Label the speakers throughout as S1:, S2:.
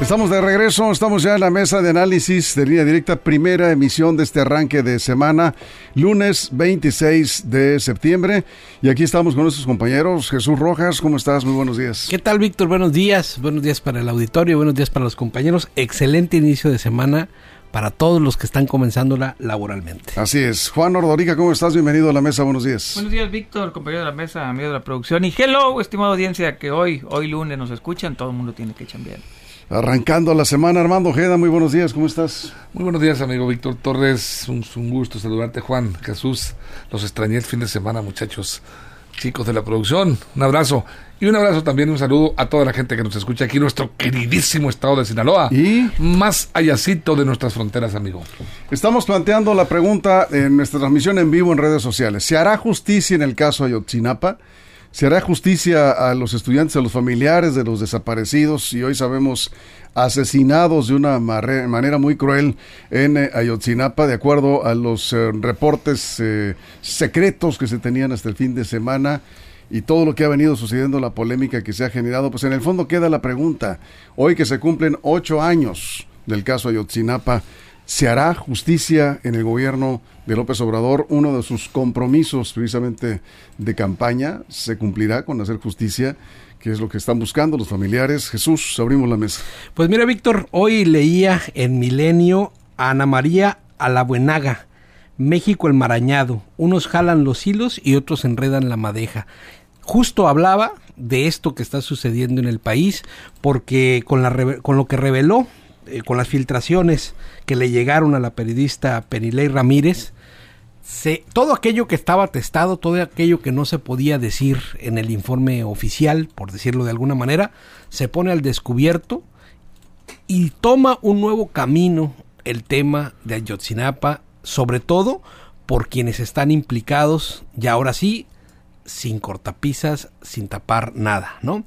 S1: Estamos de regreso, estamos ya en la mesa de análisis de línea directa, primera emisión de este arranque de semana, lunes 26 de septiembre. Y aquí estamos con nuestros compañeros. Jesús Rojas, ¿cómo estás? Muy buenos días.
S2: ¿Qué tal, Víctor? Buenos días. Buenos días para el auditorio, buenos días para los compañeros. Excelente inicio de semana para todos los que están comenzándola laboralmente.
S1: Así es. Juan Ordorica, ¿cómo estás? Bienvenido a la mesa, buenos días.
S3: Buenos días, Víctor, compañero de la mesa, amigo de la producción. Y hello, estimada audiencia, que hoy, hoy lunes nos escuchan, todo el mundo tiene que chambear.
S1: Arrancando la semana, Armando Ojeda, muy buenos días, ¿cómo estás?
S4: Muy buenos días, amigo Víctor Torres, un, un, gusto saludarte, Juan, Jesús, los extrañé el fin de semana, muchachos, chicos de la producción, un abrazo. Y un abrazo también, un saludo a toda la gente que nos escucha aquí nuestro queridísimo estado de Sinaloa.
S1: Y
S4: más allácito de nuestras fronteras, amigo.
S1: Estamos planteando la pregunta en nuestra transmisión en vivo en redes sociales. ¿Se hará justicia en el caso Ayotzinapa? ¿Se hará justicia a los estudiantes, a los familiares de los desaparecidos y hoy sabemos asesinados de una manera muy cruel en eh, Ayotzinapa, de acuerdo a los eh, reportes eh, secretos que se tenían hasta el fin de semana? y todo lo que ha venido sucediendo, la polémica que se ha generado, pues en el fondo queda la pregunta, hoy que se cumplen ocho años del caso Ayotzinapa, ¿Se hará justicia en el gobierno de López Obrador? Uno de sus compromisos precisamente de campaña se cumplirá con hacer justicia, que es lo que están buscando los familiares. Jesús, abrimos la mesa.
S2: Pues mira, Víctor, hoy leía en Milenio a Ana María Alabuenaga, México el Marañado. Unos jalan los hilos y otros enredan la madeja. Justo hablaba de esto que está sucediendo en el país, porque con, la, con lo que reveló eh, con las filtraciones que le llegaron a la periodista Penilei Ramírez, se, todo aquello que estaba testado, todo aquello que no se podía decir en el informe oficial, por decirlo de alguna manera, se pone al descubierto y toma un nuevo camino el tema de Ayotzinapa, sobre todo por quienes están implicados, y ahora sí, sin cortapisas, sin tapar nada, ¿no?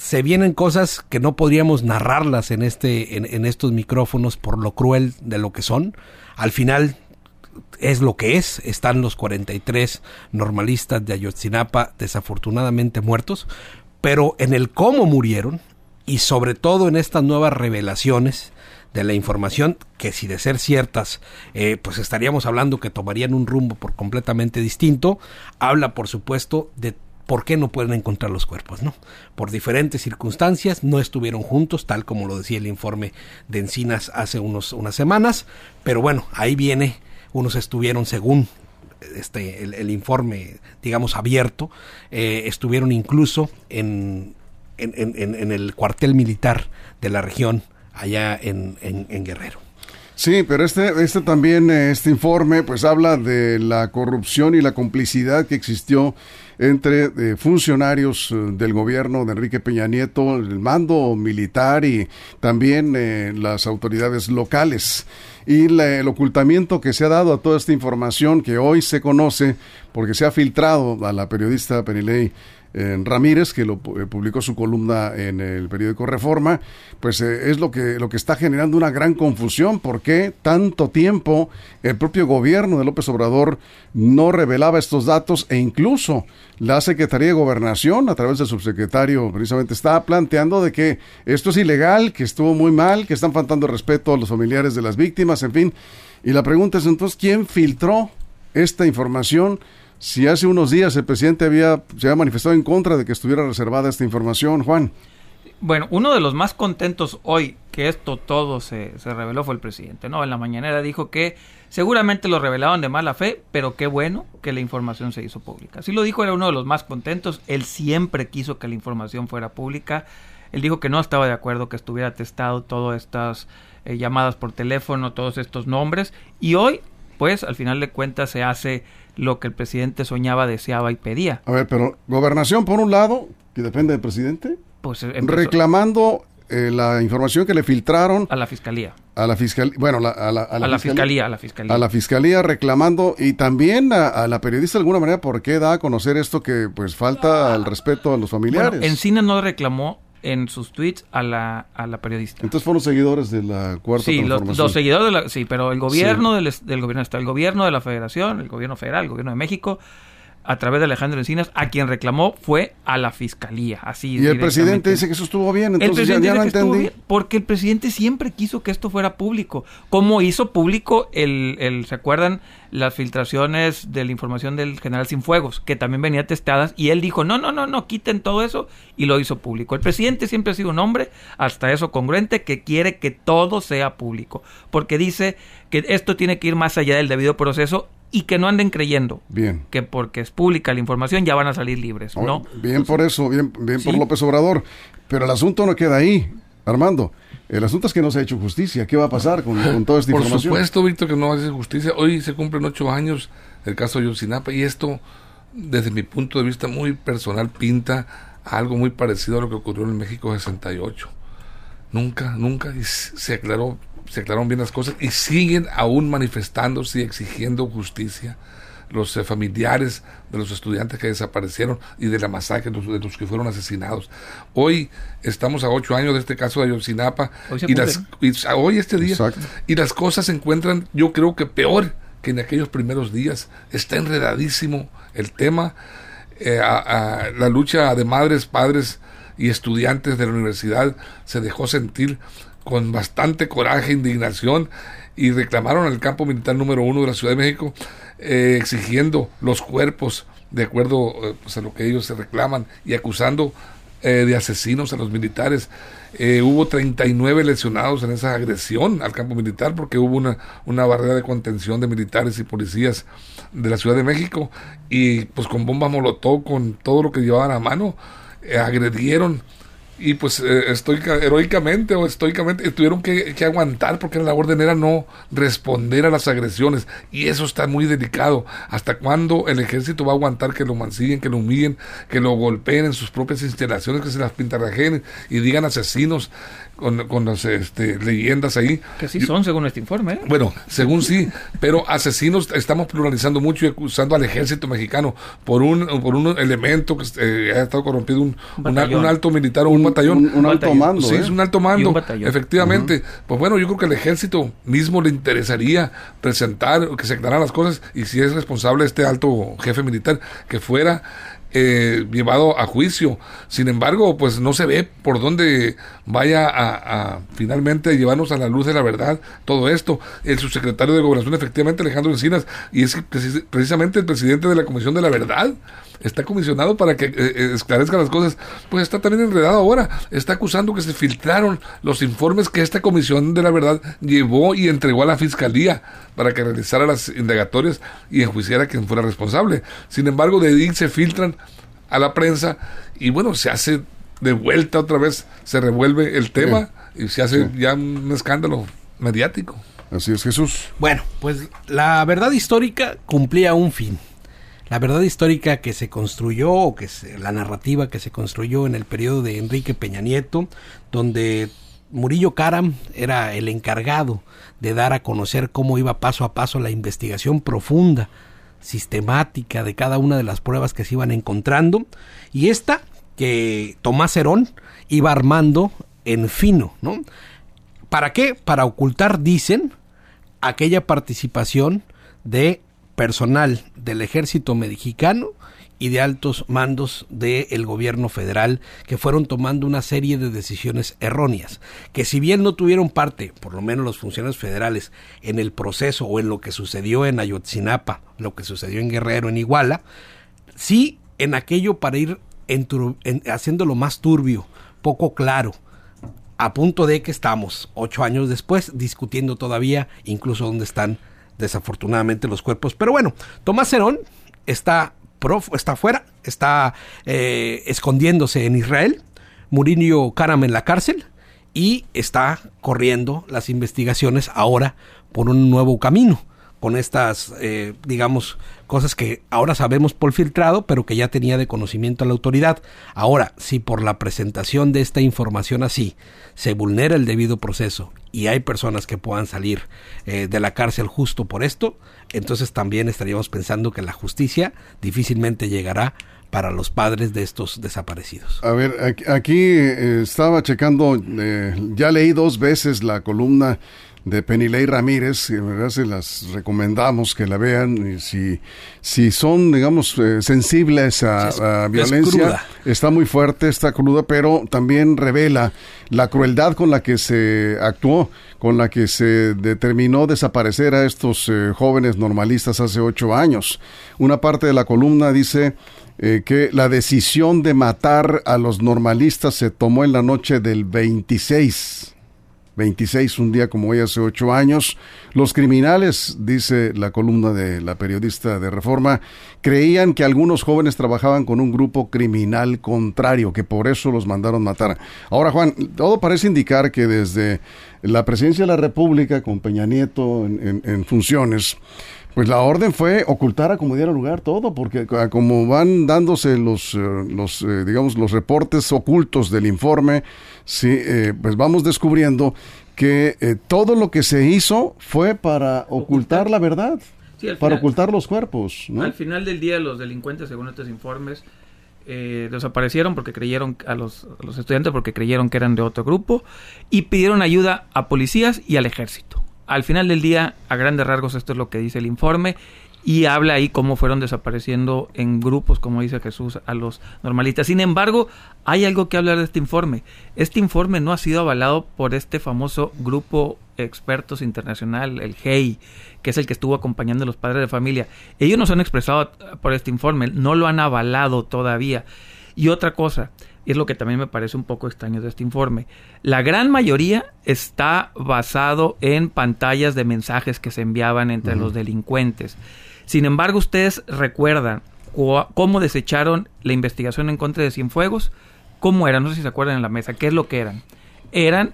S2: Se vienen cosas que no podríamos narrarlas en este en, estos micrófonos por lo cruel de lo que son. Al final es lo que es. Están los 43 normalistas de Ayotzinapa desafortunadamente muertos, pero en el cómo murieron y sobre todo en estas nuevas revelaciones de la información que si de ser ciertas eh, pues estaríamos hablando que tomarían un rumbo por completamente distinto habla por supuesto de ¿por qué no pueden encontrar los cuerpos? ¿no? Por diferentes circunstancias no estuvieron juntos, tal como lo decía el informe de Encinas hace unos, unas semanas, pero bueno, ahí viene, unos estuvieron según este, el, informe, digamos, abierto, eh, estuvieron incluso en, en, el cuartel militar de la región allá en, Guerrero.
S1: Sí, pero este, este también, este informe, pues habla de la corrupción y la complicidad que existió entre eh, funcionarios eh, del gobierno de Enrique Peña Nieto, el mando militar y también eh, las autoridades locales. Y el ocultamiento que se ha dado a toda esta información que hoy se conoce porque se ha filtrado a la periodista Penilei Ramírez, que lo eh, publicó su columna en el periódico Reforma, pues eh, es lo que, lo que está generando una gran confusión. ¿Por qué tanto tiempo el propio gobierno de López Obrador no revelaba estos datos e incluso la Secretaría de Gobernación, a través del subsecretario, precisamente estaba planteando de que esto es ilegal, que estuvo muy mal, que están faltando respeto a los familiares de las víctimas, en fin. Y la pregunta es entonces, ¿quién filtró esta información? Si hace unos días el presidente había, se había manifestado en contra de que estuviera reservada esta información, Juan.
S3: Bueno, uno de los más contentos hoy que esto todo se, se, reveló fue el presidente, ¿no? En la mañanera dijo que seguramente lo revelaron de mala fe, pero qué bueno que la información se hizo pública. Así lo dijo, era uno de los más contentos, él siempre quiso que la información fuera pública, él dijo que no estaba de acuerdo que estuviera testado todas estas eh, llamadas por teléfono, todos estos nombres, y hoy, pues, al final de cuentas se hace lo que el presidente soñaba, deseaba y pedía.
S1: A ver, pero gobernación por un lado, que depende del presidente, pues reclamando eh, la información que le filtraron
S3: a la fiscalía.
S1: A la fiscalía, bueno, a, la,
S3: a, la, fiscalía, a la fiscalía.
S1: A la fiscalía reclamando y también a, la periodista de alguna manera, ¿por qué da a conocer esto que pues falta al respeto a los familiares?
S3: Bueno, Encina no reclamó en sus tweets a la, a la periodista.
S1: Entonces fueron seguidores de la cuarta
S3: Sí, los,
S1: transformación.
S3: los seguidores de la, sí, pero el gobierno del, del gobierno está el gobierno de la Federación, el gobierno federal, el gobierno de México, a través de Alejandro Encinas, a quien reclamó fue a la fiscalía, así
S1: y el presidente dice que eso estuvo bien,
S3: El
S1: entonces ya,
S3: presidente
S1: ya no entendí.
S3: bien, porque el presidente siempre quiso que esto fuera público. Como hizo público el, el ¿se acuerdan? Las filtraciones de la información del general Sinfuegos, que también venía testadas, y él dijo, no, no, no, no, quiten todo eso, y lo hizo público. El presidente siempre ha sido un hombre, hasta eso congruente, que quiere que todo sea público, porque dice que esto tiene que ir más allá del debido proceso y que no anden creyendo
S1: Bien.
S3: que porque es pública la información ya van a salir libres, ¿no?
S1: Bien por eso, bien, bien por. López Obrador. Pero el asunto no queda ahí, Armando. El asunto es que no se ha hecho justicia. ¿Qué va a pasar con, con toda esta
S4: Por
S1: información?
S4: supuesto, Víctor, que no hace justicia. Hoy se cumplen ocho años del caso de Yotzinapa y esto, desde mi punto de vista muy personal, pinta a algo muy parecido a lo que ocurrió en México 68. Nunca, nunca se aclaró, se aclararon bien las cosas y siguen aún manifestándose y exigiendo justicia los eh, familiares de los estudiantes que desaparecieron y de la masacre de los, de los que fueron asesinados. Hoy estamos a ocho años de este caso de Ayotzinapa
S3: Hoy
S4: y, las,
S3: cumple,
S4: y a- hoy este día
S1: Exacto.
S4: y las cosas se encuentran, yo creo que peor que en aquellos primeros días. Está enredadísimo el tema. Eh, a- a- la lucha de madres, padres y estudiantes de la universidad se dejó sentir con bastante coraje, indignación y reclamaron al campo militar número uno de la Ciudad de México eh, exigiendo los cuerpos de acuerdo eh, pues, a lo que ellos se reclaman y acusando eh, de asesinos a los militares. Eh, hubo 39 lesionados en esa agresión al campo militar porque hubo una, una barrera de contención de militares y policías de la Ciudad de México y pues con bombas molotov, con todo lo que llevaban a mano, eh, agredieron y pues eh, estoica- heroicamente o estoicamente tuvieron que, que aguantar porque la orden era no responder a las agresiones y eso está muy delicado. ¿Hasta cuándo el ejército va a aguantar que lo mancillen, que lo humillen, que lo golpeen en sus propias instalaciones, que se las pintarrajeen y digan asesinos con, con las este, leyendas ahí?
S3: Que sí
S4: Yo-
S3: son, según este informe. ¿eh?
S4: bueno, según sí, pero asesinos estamos pluralizando mucho y acusando al ejército mexicano por un por un elemento que eh, ha estado corrompido, un,
S3: Un
S4: alto militar o un, batallón.
S1: Un, un alto
S3: batallón.
S1: mando,
S4: Sí,
S1: ¿eh?
S4: es un alto
S3: Y
S4: mando,
S3: un batallón.
S4: efectivamente. Pues bueno, yo creo que al ejército mismo le interesaría presentar, que se aclararan las cosas y si es responsable este alto jefe militar, que fuera eh, llevado a juicio. Sin embargo, pues no se ve por dónde vaya a, finalmente llevarnos a la luz de la verdad todo esto. El subsecretario de Gobernación, efectivamente, Alejandro Encinas, y es precis- precisamente el presidente de la Comisión de la Verdad, está comisionado para que eh, eh, esclarezca las cosas, pues está también enredado ahora. Está acusando que se filtraron los informes que esta Comisión de la Verdad llevó y entregó a la Fiscalía para que realizara las indagatorias y enjuiciara a quien fuera responsable. Sin embargo, de ahí se filtran a la prensa y bueno, se hace de vuelta otra vez, se revuelve el tema y se hace
S1: Sí.
S4: ya un escándalo mediático.
S1: Así es, Jesús.
S2: Bueno, pues la verdad histórica cumplía un fin. La verdad histórica que se construyó, o que se- la narrativa que se construyó en el periodo de Enrique Peña Nieto, donde Murillo Karam era el encargado de dar a conocer cómo iba paso a paso la investigación profunda, sistemática de cada una de las pruebas que se iban encontrando, y esta que Tomás Herón iba armando en fino, ¿no? ¿Para qué? Para ocultar, dicen, aquella participación de personal del ejército mexicano y de altos mandos del gobierno federal que fueron tomando una serie de decisiones erróneas, que si bien no tuvieron parte, por lo menos los funcionarios federales, en el proceso o en lo que sucedió en Ayotzinapa, lo que sucedió en Guerrero, en Iguala, sí en aquello para ir haciéndolo más turbio, poco claro, a punto de que estamos ocho años después discutiendo todavía incluso dónde están desafortunadamente los cuerpos. Pero bueno, Tomás Herón está, prof- está afuera, está eh, escondiéndose en Israel, Murillo Karam en la cárcel y está corriendo las investigaciones ahora por un nuevo camino con estas, eh, digamos, cosas que ahora sabemos por filtrado, pero que ya tenía de conocimiento la autoridad. Ahora, si por la presentación de esta información así se vulnera el debido proceso y hay personas que puedan salir eh, de la cárcel justo por esto, entonces también estaríamos pensando que la justicia difícilmente llegará para los padres de estos desaparecidos.
S1: A ver, aquí, eh, estaba checando, eh, ya leí dos veces la columna de Penilei Ramírez, y verdad se las recomendamos que la vean, y si, si son, digamos, eh, sensibles a, violencia, está muy fuerte, está cruda, pero también revela la crueldad con la que se actuó, con la que se determinó desaparecer a estos eh, jóvenes normalistas hace ocho años. Una parte de la columna dice eh, que la decisión de matar a los normalistas se tomó en la noche del 26 26, un día como hoy hace ocho años. Los criminales, dice la columna de la periodista de Reforma, creían que algunos jóvenes trabajaban con un grupo criminal contrario, que por eso los mandaron matar. Ahora, Juan, todo parece indicar que desde la presidencia de la República, con Peña Nieto en funciones, pues la orden fue ocultar a como diera lugar todo, porque como van dándose los, eh, los eh, digamos, los reportes ocultos del informe, sí, eh, pues vamos descubriendo que todo lo que se hizo fue para ocultar, la verdad, para ocultar los cuerpos.
S3: Al final del día los delincuentes, según estos informes, desaparecieron porque creyeron a los, a los estudiantes porque creyeron que eran de otro grupo y pidieron ayuda a policías y al ejército. Al final del día, a grandes rasgos, esto es lo que dice el informe y habla ahí cómo fueron desapareciendo en grupos, como dice Jesús, a los normalistas. Sin embargo, hay algo que hablar de este informe. Este informe no ha sido avalado por este famoso grupo expertos internacional, el GEI, que es el que estuvo acompañando a los padres de familia. Ellos no se han expresado por este informe, no lo han avalado todavía. Y otra cosa, y es lo que también me parece un poco extraño de este informe. La gran mayoría está basado en pantallas de mensajes que se enviaban entre los delincuentes. Sin embargo, ustedes recuerdan cómo desecharon la investigación en contra de Cienfuegos. ¿Cómo eran? No sé si se acuerdan en la mesa. ¿Qué es lo que eran? Eran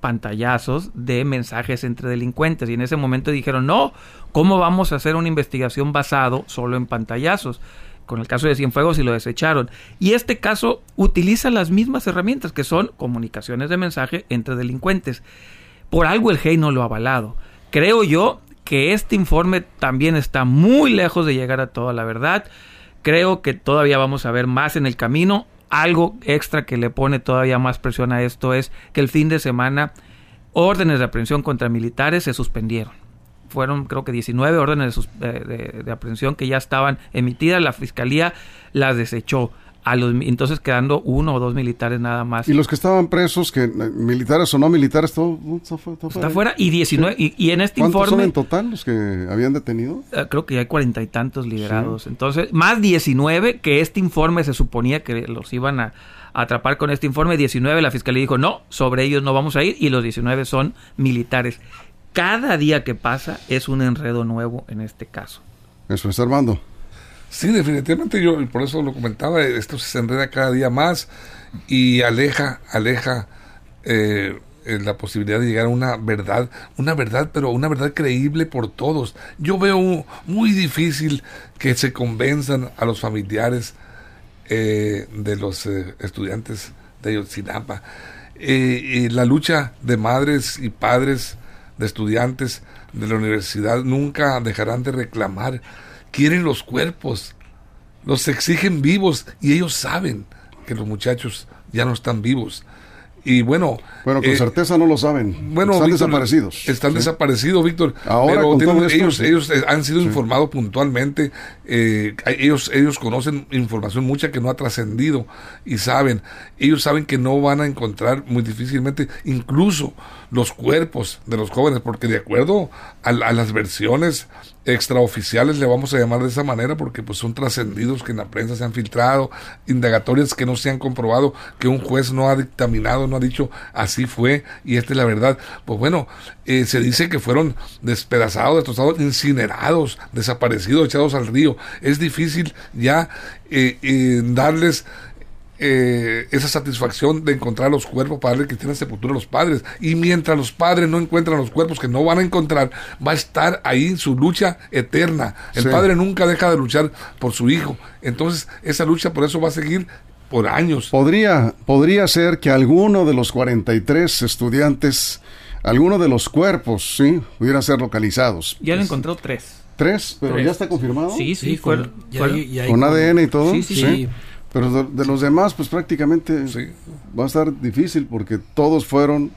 S3: pantallazos de mensajes entre delincuentes y en ese momento dijeron, no, ¿cómo vamos a hacer una investigación basado solo en pantallazos? Con el caso de Cienfuegos y lo desecharon. Y este caso utiliza las mismas herramientas que son comunicaciones de mensaje entre delincuentes. Por algo el GEI no lo ha avalado. Creo yo que este informe también está muy lejos de llegar a toda la verdad. Creo que todavía vamos a ver más en el camino. Algo extra que le pone todavía más presión a esto es que el fin de semana órdenes de aprehensión contra militares se suspendieron fueron creo que 19 órdenes de, de, aprehensión que ya estaban emitidas, la fiscalía las desechó. A los, entonces quedando uno o dos militares nada más.
S1: Y los que estaban presos, que eh, militares o no militares, todo,
S3: está, fuera. Y 19, y, en este informe... son
S1: en total los que habían detenido?
S3: Eh, creo que ya hay cuarenta y tantos liberados. Entonces, más 19 que este informe se suponía que los iban a, atrapar con este informe. 19 la fiscalía dijo, no, sobre ellos no vamos a ir y los 19 son militares cada día que pasa es un enredo nuevo en este caso.
S1: Eso es Armando.
S4: Sí, definitivamente yo por eso lo comentaba, esto se enreda cada día más y aleja, aleja eh, eh, la posibilidad de llegar a una verdad, una verdad, pero una verdad creíble por todos. Yo veo muy difícil que se convenzan a los familiares eh, de los estudiantes de Ayotzinapa. la lucha de madres y padres de estudiantes de la universidad nunca dejarán de reclamar. Quieren los cuerpos, los exigen vivos y ellos saben que los muchachos ya no están vivos. Y bueno.
S1: Bueno, con eh, certeza no lo saben. Bueno, están desaparecidos.
S4: Están desaparecidos, Víctor. Ahora, pero ellos, ellos eh, han sido informados puntualmente. Eh, ellos, ellos conocen información mucha que no ha trascendido y saben. Ellos saben que no van a encontrar muy difícilmente, incluso los cuerpos de los jóvenes, porque de acuerdo a, las versiones extraoficiales, le vamos a llamar de esa manera, porque pues son trascendidos que en la prensa se han filtrado, indagatorias que no se han comprobado, que un juez no ha dictaminado, no ha dicho así fue y esta es la verdad. Pues bueno, eh, se dice que fueron despedazados, destrozados, incinerados, desaparecidos, echados al río. Es difícil ya eh, eh, darles eh, esa satisfacción de encontrar los cuerpos para darle que tienen sepultura a los padres. Y mientras los padres no encuentran los cuerpos que no van a encontrar, va a estar ahí su lucha eterna. El padre nunca deja de luchar por su hijo. Entonces, esa lucha por eso va a seguir por años.
S1: Podría, podría ser que alguno de los 43 estudiantes, alguno de los cuerpos, sí, pudieran ser localizados.
S3: Ya han encontrado tres.
S1: Tres, pero
S3: Tres.
S1: ya está confirmado.
S3: Sí, sí,
S2: Sí,
S3: fue,
S2: con, ya
S3: fue-
S2: hay- ya hay
S1: Con
S2: con-
S1: ADN y todo.
S3: Sí, sí,
S2: sí.
S1: Pero de, de los demás, pues prácticamente
S4: Sí.
S1: va a estar difícil porque todos fueron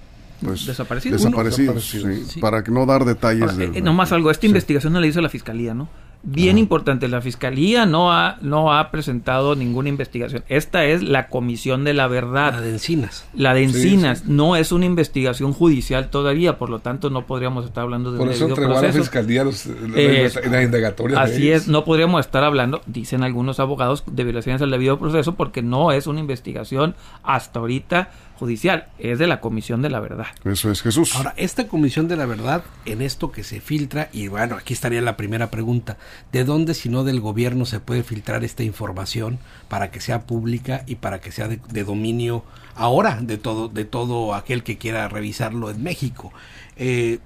S1: pues
S3: Desaparecidos.
S1: desaparecidos,
S4: Desaparecidos.
S1: sí,
S2: Sí.
S1: para que no dar detalles.
S3: Ahora,
S1: de-
S3: eh, eh, nomás algo, esta
S1: Sí.
S3: investigación no la hizo la fiscalía, ¿no? Bien importante, la fiscalía no ha, no ha presentado ninguna investigación. Esta es la comisión de la verdad.
S2: La de Encinas.
S3: La de
S4: Sí,
S3: Encinas
S4: sí.
S3: no es una investigación judicial todavía, por lo tanto no podríamos estar hablando de
S4: Por
S3: un
S4: eso
S3: debido
S4: entregó a la
S3: proceso.
S4: fiscalía los, la,
S3: Eh,
S4: de
S3: Así
S4: ellos.
S3: es, no podríamos estar hablando, dicen algunos abogados, de violaciones al debido proceso porque no es una investigación hasta ahorita judicial, es de la Comisión de la Verdad.
S1: Eso es Jesús.
S2: Ahora, esta comisión de la verdad, en esto que se filtra, y bueno, aquí estaría la primera pregunta, ¿de dónde si no del gobierno se puede filtrar esta información para que sea pública y para que sea de, de dominio ahora de todo, de todo aquel que quiera revisarlo en México? Eh,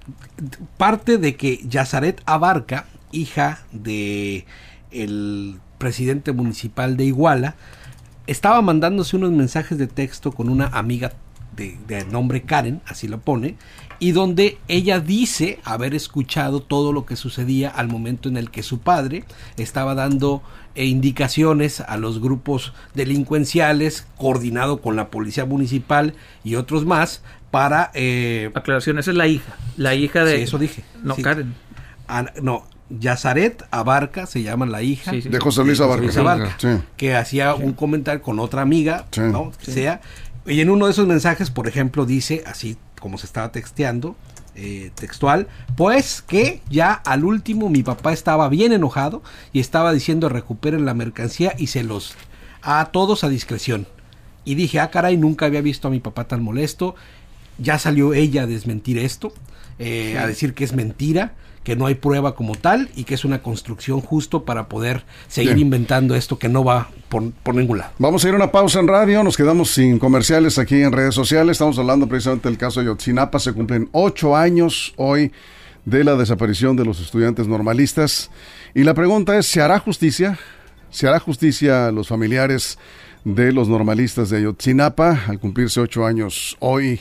S2: parte de que Yazaret Abarca, hija de el presidente municipal de Iguala, estaba mandándose unos mensajes de texto con una amiga de, de nombre Karen, así lo pone, y donde ella dice haber escuchado todo lo que sucedía al momento en el que su padre estaba dando eh, indicaciones a los grupos delincuenciales, coordinado con la policía municipal y otros más, para... eh,
S3: Aclaración, esa es la hija, la hija de...
S2: sí, eso dije.
S3: No,
S2: Sí.
S3: Karen.
S2: Ah, no, Yazaret Abarca se llama la hija
S3: Sí, sí,
S1: de. José Luis Abarca.
S2: Luis Abarca,
S1: Sí.
S2: que hacía un comentario con otra amiga,
S1: Sí.
S2: ¿no? Que sea. Y en uno de esos mensajes, por ejemplo, dice, así como se estaba texteando, eh, textual, pues que ya al último mi papá estaba bien enojado y estaba diciendo recuperen la mercancía y se los a todos a discreción. Y dije, ah, caray, nunca había visto a mi papá tan molesto. Ya salió ella a desmentir esto, eh, a decir que es mentira, que no hay prueba como tal y que es una construcción justo para poder seguir
S1: Bien.
S2: inventando esto que no va por, por ningún lado.
S1: Vamos a ir a una pausa en radio, nos quedamos sin comerciales aquí en redes sociales. Estamos hablando precisamente del caso de Yotzinapa. Se cumplen ocho años hoy de la desaparición de los estudiantes normalistas. Y la pregunta es, ¿se hará justicia? ¿Se hará justicia a los familiares de los normalistas de Ayotzinapa al cumplirse ocho años hoy?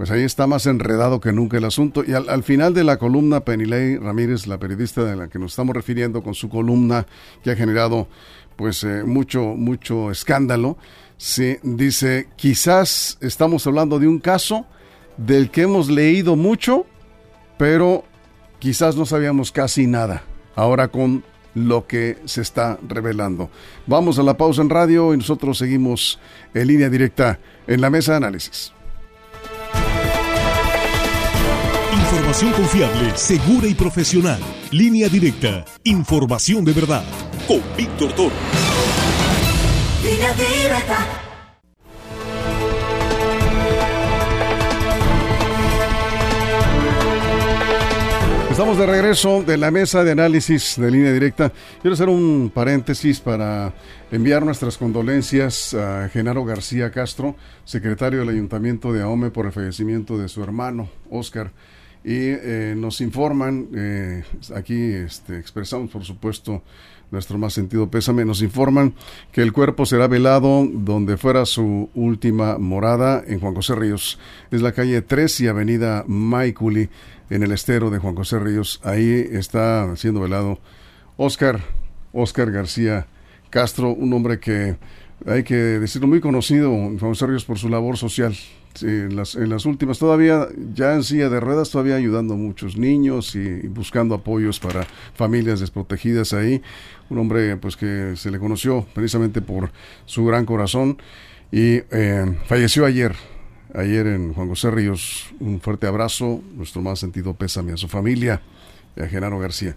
S1: Pues ahí está más enredado que nunca el asunto. Y al, al final de la columna, Penilei Ramírez, la periodista de la que nos estamos refiriendo con su columna, que ha generado pues eh, mucho, mucho escándalo, se dice, quizás estamos hablando de un caso del que hemos leído mucho, pero quizás no sabíamos casi nada. Ahora con lo que se está revelando. Vamos a la pausa en radio y nosotros seguimos en línea directa en la mesa de análisis.
S5: Información confiable, segura y profesional. Línea directa. Información de verdad. Con Víctor Toro.
S6: Línea directa.
S1: Estamos de regreso de la mesa de análisis de línea directa. Quiero hacer un paréntesis para enviar nuestras condolencias a Genaro García Castro, secretario del Ayuntamiento de Ahome, por el fallecimiento de su hermano, Oscar. Y eh, nos informan, eh, aquí este, expresamos por supuesto nuestro más sentido pésame, nos informan que el cuerpo será velado donde fuera su última morada en Juan José Ríos. Es la calle 3 y avenida Maiculi en el estero de Juan José Ríos. Ahí está siendo velado Oscar, Oscar García Castro, un hombre que hay que decirlo muy conocido en Juan José Ríos por su labor social. Sí, en, las, en las últimas, todavía ya en silla de ruedas, todavía ayudando a muchos niños y, buscando apoyos para familias desprotegidas ahí. Un hombre pues que se le conoció precisamente por su gran corazón y eh, falleció ayer, ayer en Juan José Ríos. Un fuerte abrazo, nuestro más sentido pésame a su familia, a Genaro García.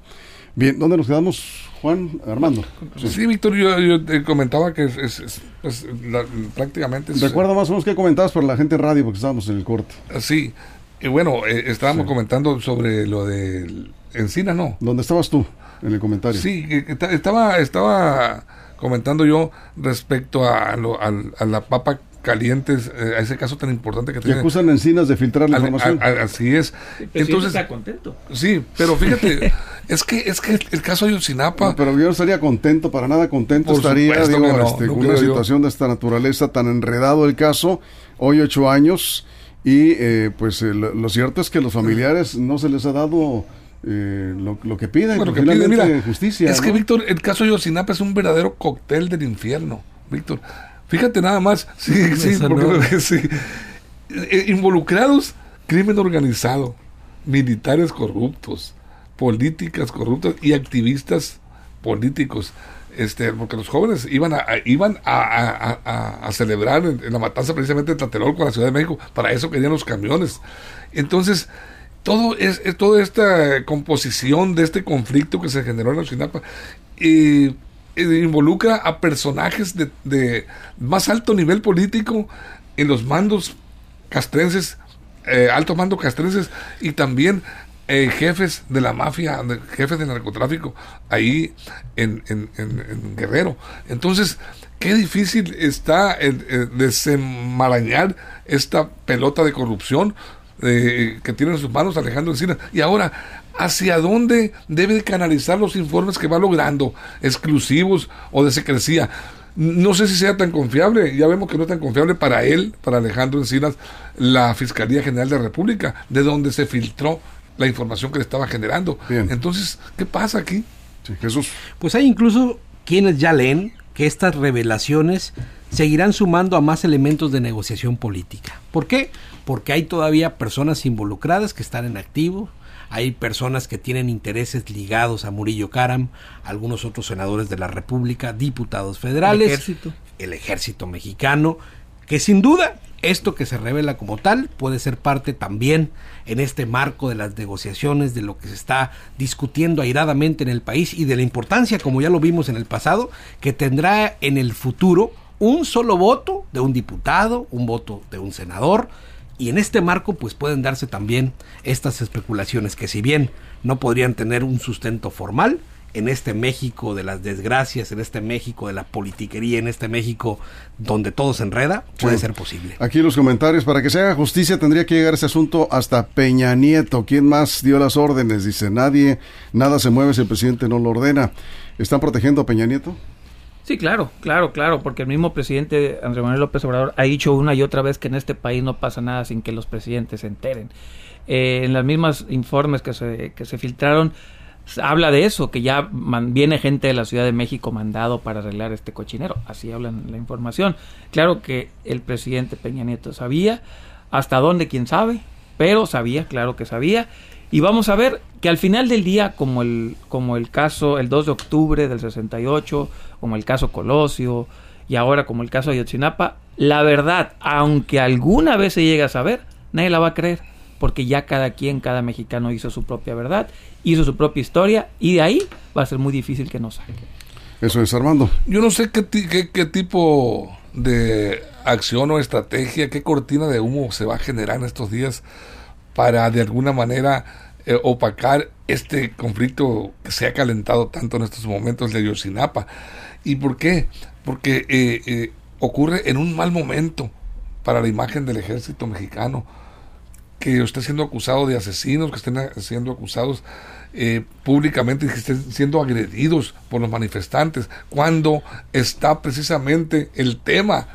S1: Bien, ¿dónde nos quedamos, Juan Armando?
S4: Sí, Víctor, yo, yo te comentaba que es, es- es- pues, la- prácticamente...
S1: Recuerda más o menos qué comentabas por la gente en radio porque estábamos en el corte.
S4: Sí, y bueno, eh, estábamos
S1: Sí.
S4: comentando sobre lo de Encina, ¿no?
S1: ¿Dónde estabas tú en el comentario?
S4: Sí, que- que ta- estaba, estaba comentando yo respecto a, lo- a la papa calientes, eh, a ese caso tan importante que
S1: Que
S4: tiene.
S1: acusan a Encinas de filtrar la información.
S4: así es. Entonces,
S3: está contento.
S4: sí, pero fíjate, es que es que el caso de Ayotzinapa,
S1: No, pero yo no estaría contento, para nada contento
S4: Por
S1: estaría digo,
S4: que no,
S1: este,
S4: no
S1: una
S4: yo.
S1: situación de esta naturaleza tan enredado el caso, hoy ocho años, y eh, pues eh, lo, lo cierto es que los familiares no se les ha dado eh, lo, lo que piden,
S4: Bueno, que
S1: finalmente,
S4: pide, mira,
S1: justicia.
S4: es que. Víctor, el caso de Yosinapa es un verdadero cóctel del infierno, Víctor. Fíjate nada más, sí, sí, porque sí. Eh, involucrados, crimen organizado, militares corruptos, políticas corruptas y activistas políticos. Este, porque los jóvenes iban a, a- iban a, a- a- a- a celebrar en, en la matanza precisamente de Tlatelolco con la Ciudad de México, para eso querían los camiones. Entonces, todo es, es- toda esta composición de este conflicto que se generó en eh, eh, involucra a personajes de, de más alto nivel político en los mandos castrenses, eh, altos mandos castrenses y también eh, jefes de la mafia, jefes del narcotráfico ahí en, en- en- en Guerrero. Entonces, qué difícil está el, eh, desenmarañar esta pelota de corrupción eh, que tiene en sus manos Alejandro Encinas. Y ahora, ¿hacia dónde debe de canalizar los informes que va logrando, exclusivos o de secrecía? No sé si sea tan confiable, ya vemos que no es tan confiable para él, para Alejandro Encinas, la Fiscalía General de la República, de donde se filtró la información que le estaba generando.
S1: Bien.
S4: Entonces, ¿qué pasa aquí?
S1: Sí, Jesús.
S2: Pues hay incluso quienes ya leen que estas revelaciones seguirán sumando a más elementos de negociación política. ¿Por qué? Porque hay todavía personas involucradas que están en activo, hay personas que tienen intereses ligados a Murillo Karam, algunos otros senadores de la República, diputados federales,
S3: El ejército.
S2: el ejército mexicano, que sin duda esto que se revela como tal puede ser parte también en este marco de las negociaciones, de lo que se está discutiendo airadamente en el país y de la importancia, como ya lo vimos en el pasado, que tendrá en el futuro un solo voto de un diputado, un voto de un senador, y en este marco pues pueden darse también estas especulaciones que si bien no podrían tener un sustento formal, en este México de las desgracias, en este México de la politiquería, en este México donde todo se enreda, puede
S1: Sí.
S2: ser posible.
S1: Aquí los comentarios, para que se haga justicia tendría que llegar ese asunto hasta Peña Nieto. ¿Quién más dio las órdenes? Dice, nadie, nada se mueve si el presidente no lo ordena. ¿Están protegiendo a Peña Nieto?
S3: Sí, claro, claro, claro, porque el mismo presidente Andrés Manuel López Obrador ha dicho una y otra vez que en este país no pasa nada sin que los presidentes se enteren. Eh, en las mismas informes que se, que se filtraron, habla de eso, que ya viene gente de la Ciudad de México mandado para arreglar este cochinero. Así hablan la información. Claro que el presidente Peña Nieto sabía, hasta dónde, quién sabe, pero sabía, claro que sabía. Y vamos a ver que al final del día, como el, como el caso, el 2 de octubre del 68, como el caso Colosio, y ahora como el caso Ayotzinapa, la verdad, aunque alguna vez se llegue a saber, nadie la va a creer, porque ya cada quien, cada mexicano hizo su propia verdad, hizo su propia historia, y de ahí va a ser muy difícil que nos saquen.
S1: Eso es Armando.
S4: Yo no sé qué, ti- qué, qué tipo de acción o estrategia, qué cortina de humo se va a generar en estos días para de alguna manera eh, opacar este conflicto que se ha calentado tanto en estos momentos de Ayotzinapa. ¿Y por qué? Porque eh, eh, ocurre en un mal momento para la imagen del ejército mexicano que esté siendo acusado de asesinos, que estén siendo acusados eh, públicamente que estén siendo agredidos por los manifestantes, cuando está precisamente el tema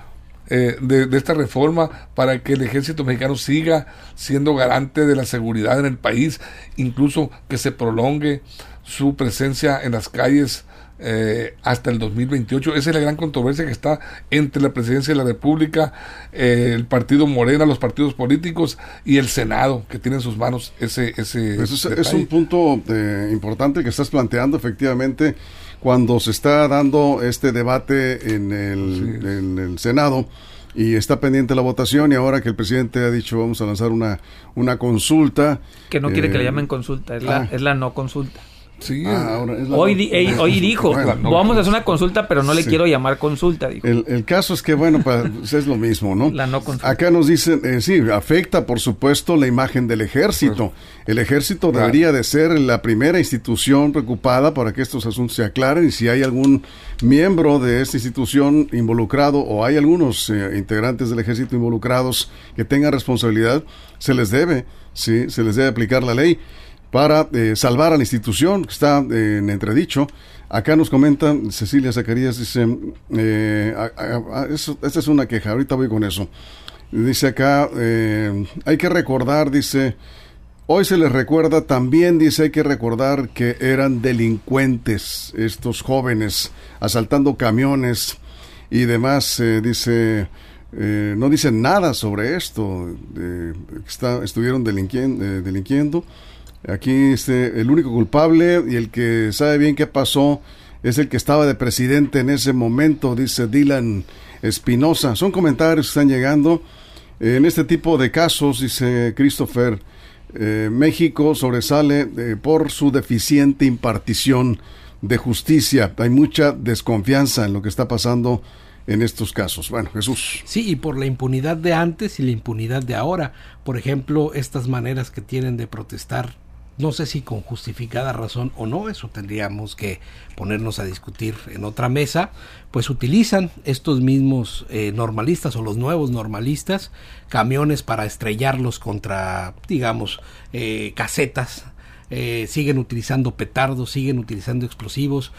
S4: eh, de esta reforma para que el ejército mexicano siga siendo garante de la seguridad en el país, incluso que se prolongue su presencia en las calles eh, hasta el 2028. Esa es la gran controversia que está entre la presidencia de la República, eh, el partido Morena, los partidos políticos y el Senado, que tiene en sus manos ese... ese
S1: Pues es, un punto eh, importante que estás planteando, efectivamente, cuando se está dando este debate en el, en el Senado y está pendiente la votación y ahora que el presidente ha dicho vamos a lanzar una, una consulta.
S3: Que no quiere que
S1: eh,
S3: le llamen consulta, es,
S1: ah.
S3: la, es la no consulta.
S4: Sí,
S1: ah, ahora es la-
S3: Hoy, di- ey, hoy dijo,
S1: Bueno,
S4: no,
S3: vamos a hacer una consulta, pero no le
S1: Sí.
S3: quiero llamar consulta, dijo.
S1: El, el caso es que, bueno, pues es lo mismo, ¿no?
S3: La no consulta.
S1: Acá nos dicen, eh, sí, afecta, por supuesto, la imagen del ejército. El ejército
S4: Claro.
S1: debería de ser la primera institución preocupada para que estos asuntos se aclaren y si hay algún miembro de esta institución involucrado o hay algunos eh, integrantes del ejército involucrados que tengan responsabilidad, se les debe, sí, se les debe aplicar la ley para eh, salvar a la institución que está eh, en entredicho. Acá nos comenta Cecilia Zacarías, dice, eh, esta es una queja, ahorita voy con eso. Dice acá, eh, hay que recordar, dice, Hoy se les recuerda, también dice hay que recordar que eran delincuentes estos jóvenes, asaltando camiones y demás. eh, dice, eh, no dicen nada sobre esto, estuvieron eh, delinquiendo. Aquí este, el único culpable y el que sabe bien qué pasó es el que estaba de presidente en ese momento, dice Dylan Espinosa. Son comentarios que están llegando. En este tipo de casos, dice Christopher, eh, México sobresale eh, por su deficiente impartición de justicia. Hay mucha desconfianza en lo que está pasando en estos casos. Bueno, Jesús.
S2: Sí, y por la impunidad de antes y la impunidad de ahora. Por ejemplo, estas maneras que tienen de protestar, no sé si con justificada razón o no, eso tendríamos que ponernos a discutir en otra mesa, pues utilizan estos mismos eh, normalistas o los nuevos normalistas camiones para estrellarlos contra, digamos, eh, casetas. eh, siguen utilizando petardos, siguen utilizando explosivos,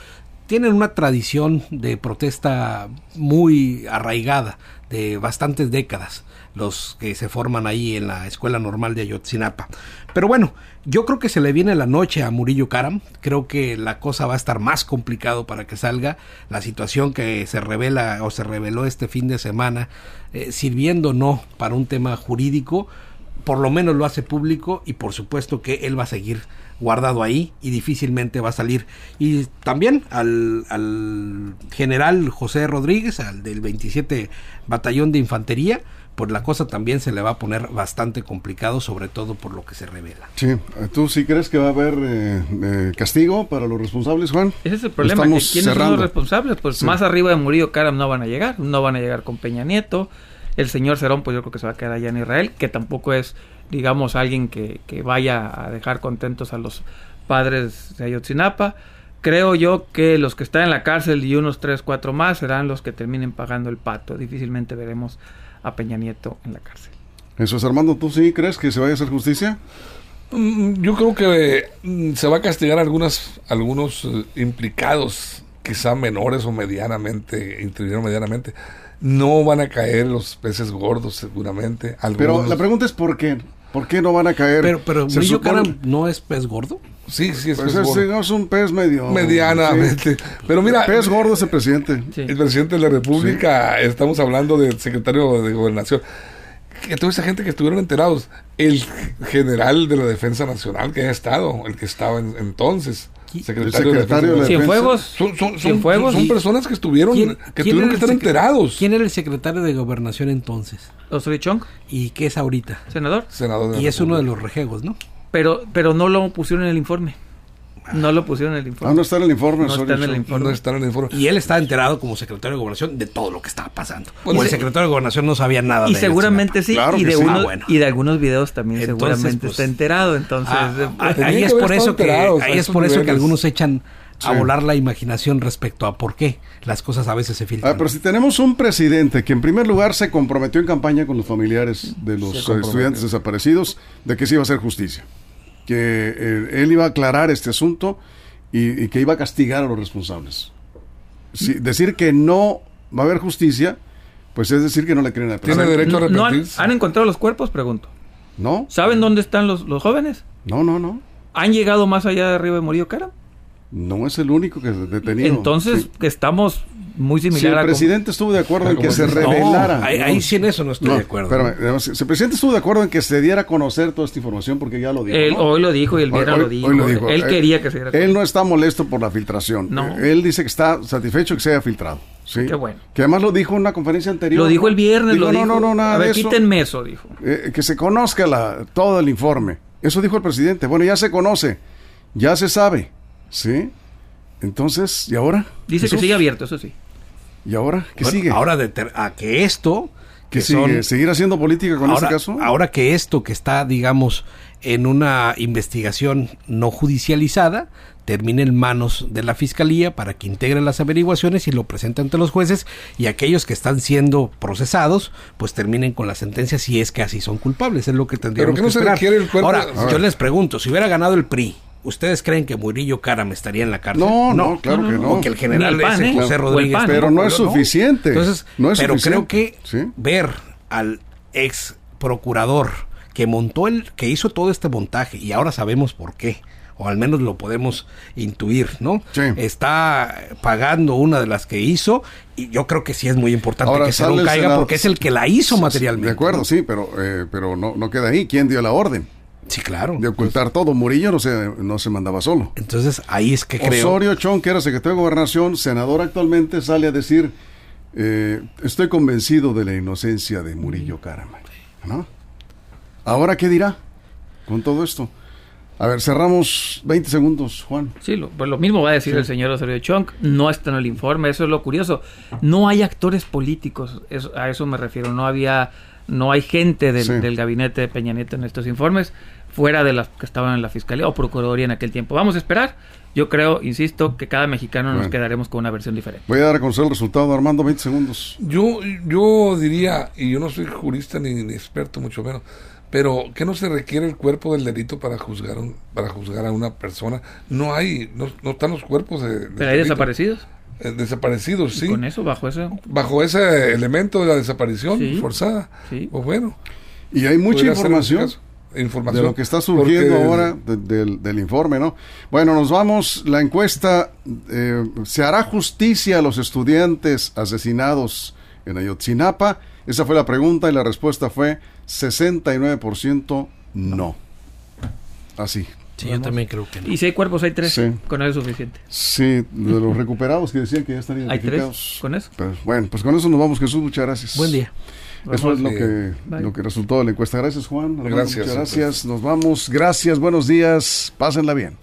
S2: tienen una tradición de protesta muy arraigada de bastantes décadas los que se forman ahí en la escuela normal de Ayotzinapa. Pero bueno, yo creo que se le viene la noche a Murillo Karam, creo que la cosa va a estar más complicado para que salga la situación que se revela o se reveló este fin de semana, eh, sirviendo no para un tema jurídico, por lo menos lo hace público y por supuesto que él va a seguir guardado ahí y difícilmente va a salir. Y también al, al general José Rodríguez, al del 27 Batallón de Infantería, pues la cosa también se le va a poner bastante complicado, sobre todo por lo que se revela.
S1: Sí, ¿tú sí crees que va a haber eh, eh, castigo para los responsables, Juan?
S3: Ese es el problema. que
S1: Estamos
S3: ¿Quiénes son
S1: cerrando.
S3: los responsables? Pues
S1: Sí.
S3: más arriba de Murillo Karam no van a llegar. No van a llegar con Peña Nieto. El señor Cerón, pues yo creo que se va a quedar allá en Israel, que tampoco es, digamos, alguien que, que vaya a dejar contentos a los padres de Ayotzinapa. Creo yo que los que están en la cárcel y unos tres, cuatro más serán los que terminen pagando el pato. Difícilmente veremos a Peña Nieto en la cárcel.
S1: Jesús Armando, ¿tú sí crees que se vaya a hacer justicia?
S4: Mm, Yo creo que mm, se va a castigar algunas, algunos eh, implicados, quizá menores o medianamente, intervinieron medianamente. No van a caer los peces gordos, seguramente.
S1: Pero la pregunta es ¿por qué? ¿Por qué no van a caer?
S2: Pero, pero
S1: Se
S2: Murillo
S1: supone-
S2: no es pez gordo.
S4: Sí, sí, es
S1: Pues
S4: pez
S1: es,
S4: gordo.
S1: es un pez medio...
S4: medianamente. Pero mira,
S1: Pez gordo es el presidente.
S3: Sí.
S4: el presidente de la República, estamos hablando del secretario de Gobernación, que toda esa gente que estuvieron enterados, el general de la Defensa Nacional que ha estado, el que estaba en- entonces,
S2: ¿Qui-
S4: secretario,
S1: secretario
S4: de.
S3: Cienfuegos.
S4: Son, son, son,
S3: Cienfuegos.
S4: son personas que estuvieron,
S2: ¿Quién-
S4: que
S2: quién
S4: tuvieron que estar enterados.
S2: ¿Quién era el secretario de Gobernación entonces?
S3: Osorio Chong,
S2: ¿Y qué es ahorita?
S3: senador.
S4: Senador
S2: Y es uno de los rejegos, ¿no?
S3: Pero, pero no lo pusieron en el informe. No lo pusieron en el informe.
S1: Ah, no está en el informe.
S3: No
S1: sorry,
S3: está en el informe.
S4: No está en el informe.
S2: Y él está enterado como secretario de Gobernación de todo lo que estaba pasando.
S4: Pues
S2: o el secretario de Gobernación no sabía nada
S3: Y
S2: de
S3: seguramente sí,
S1: Claro
S3: y,
S1: que
S3: de
S1: sí.
S3: unos-
S2: Ah, bueno.
S3: y de algunos videos también
S2: Entonces,
S3: seguramente
S2: pues,
S3: está enterado. Entonces,
S2: Ah,
S3: eh,
S2: ah, ahí es por eso que ahí es por eso que algunos echan a
S1: Sí.
S2: volar la imaginación respecto a por qué las cosas a veces se filtran.
S1: Ah, pero si tenemos un presidente que en primer lugar se comprometió en campaña con los familiares de los estudiantes desaparecidos de que se iba a hacer justicia, que eh, él iba a aclarar este asunto y, y que iba a castigar a los responsables. Si- decir que no va a haber justicia, pues es decir que no le creen a la
S4: Tiene derecho a
S3: ¿no han,
S4: arrepentirse.
S3: han encontrado los cuerpos? Pregunto.
S1: ¿No?
S3: ¿Saben dónde están los, los jóvenes?
S1: No, no, no.
S3: ¿Han llegado más allá de arriba de Murillo Cara?
S1: No es el único que es detenido.
S3: Entonces,
S1: Sí.
S3: que estamos muy
S1: si
S3: similar
S1: el
S3: a... como-
S1: presidente estuvo de acuerdo en que se
S2: No,
S1: revelara.
S2: ahí, ahí sí en eso no estoy
S1: No,
S2: de acuerdo.
S1: espérame, además, si el presidente estuvo de acuerdo en que se diera a conocer toda esta información porque ya lo dijo.
S3: Él
S1: ¿no?
S3: hoy lo dijo y el viernes
S1: hoy-
S3: lo, dijo.
S1: hoy lo dijo.
S3: Él
S1: Eh,
S3: quería que se diera.
S1: Él no está molesto por la filtración.
S3: No.
S1: Eh, Él dice que está satisfecho que se haya filtrado. ¿sí?
S3: Qué bueno.
S1: Que además lo dijo en una conferencia anterior.
S3: Lo dijo
S1: ¿no?
S3: el viernes,
S1: Dijo,
S3: lo
S1: no, no, no, nada
S3: a ver,
S1: de eso.
S3: quítenme eso, dijo.
S1: Eh, que se conozca la, todo el informe. Eso dijo el presidente. Bueno, ya se conoce. Ya se sabe. ¿Sí? Entonces, ¿y ahora?
S3: Dice que sigue abierto, eso sí.
S1: ¿Y ahora? ¿Qué
S2: Bueno,
S1: sigue?
S2: Ahora de ter- a que esto
S1: ¿Qué
S2: que
S1: sigue?
S2: son-
S1: ¿Seguir haciendo política con
S2: ahora,
S1: ese caso?
S2: ahora que esto que está, digamos, en una investigación no judicializada, termine en manos de la fiscalía para que integre las averiguaciones y lo presente ante los jueces y aquellos que están siendo procesados, pues terminen con la sentencia si es que así son culpables, es lo que tendríamos
S4: Pero que no se
S2: esperar.
S4: requiere el cuerpo-
S2: Ahora, yo les pregunto, si hubiera ganado el PRI, ¿ustedes creen que Murillo Caram estaría en la cárcel?
S1: No, no, claro que no.
S2: O que el general
S3: Ni el PAN,
S2: ese
S3: ¿eh?
S2: José Rodríguez.
S3: PAN.
S1: Pero no es suficiente.
S2: Entonces,
S1: No es
S2: pero
S1: suficiente.
S2: creo que
S1: Sí.
S2: ver al ex procurador que montó el, que hizo todo este montaje y ahora sabemos por qué o al menos lo podemos intuir, ¿no?
S1: Sí.
S2: Está pagando una de las que hizo y yo creo que sí es muy importante
S1: Ahora
S2: que se
S1: el
S2: caiga
S1: Senado-
S2: porque es el que la hizo materialmente.
S1: De acuerdo,
S2: ¿no?
S1: sí, pero, eh, pero no, no queda ahí. ¿Quién dio la orden
S2: Sí, claro.
S1: de ocultar todo? Murillo no se, no se mandaba solo.
S2: Entonces ahí es que creo.
S1: Osorio Chong, que era secretario de Gobernación, senador actualmente, sale a decir, eh, estoy convencido de la inocencia de Murillo Caramba. ¿No? ¿Ahora qué dirá con todo esto? A ver, cerramos 20 segundos, Juan.
S3: Sí, lo, pues lo mismo va a decir el señor Osorio Chong. No está en el informe, eso es lo curioso. No hay actores políticos, eso- a eso me refiero. No había, no hay gente del,
S1: Sí.
S3: del gabinete de Peña Nieto en estos informes, fuera de las que estaban en la fiscalía o procuraduría en aquel tiempo. Vamos a esperar. Yo creo, insisto, que cada mexicano nos quedaremos con una versión diferente.
S1: Voy a dar a conocer el resultado, Armando, 20 segundos.
S4: Yo, yo diría, y yo no soy jurista ni, ni experto, mucho menos, pero que no se requiere el cuerpo del delito para juzgar un, para juzgar a una persona. No hay, no, no están los cuerpos de, del
S3: Pero hay
S4: delito.
S3: desaparecidos.
S4: Eh, desaparecidos, sí.
S3: Con eso, bajo eso.
S4: Bajo ese elemento de la desaparición
S3: Sí.
S4: forzada.
S3: Sí.
S4: Pues bueno.
S1: Y hay mucha información.
S4: Información.
S1: de lo que está surgiendo
S4: Porque-
S1: ahora de- del, del informe, ¿no? Bueno, nos vamos. La encuesta, eh, ¿se hará justicia a los estudiantes asesinados en Ayotzinapa? Esa fue la pregunta y la respuesta fue 69% no. Así.
S2: Sí, yo también creo que no.
S3: Y si hay cuerpos, hay tres.
S1: Sí.
S3: Con eso es suficiente.
S1: Sí, de los recuperados que decían que ya están
S3: Hay
S1: identificados.
S3: tres. Con eso.
S1: Pues, bueno, pues con eso nos vamos, Jesús. Muchas gracias.
S2: Buen día.
S1: Eso es lo que,
S3: Bye.
S1: lo que resultó de la encuesta. Gracias, Juan. Armando,
S4: Gracias,
S1: Muchas gracias. Nos vamos. Gracias. Buenos días. Pásenla bien.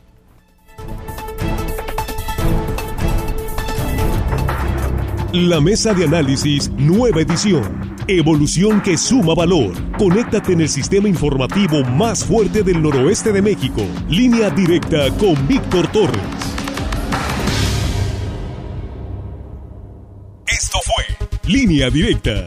S5: La mesa de análisis, nueva edición. Evolución que suma valor. Conéctate en el sistema informativo más fuerte del noroeste de México. Línea directa con Víctor Torres. Esto fue Línea Directa.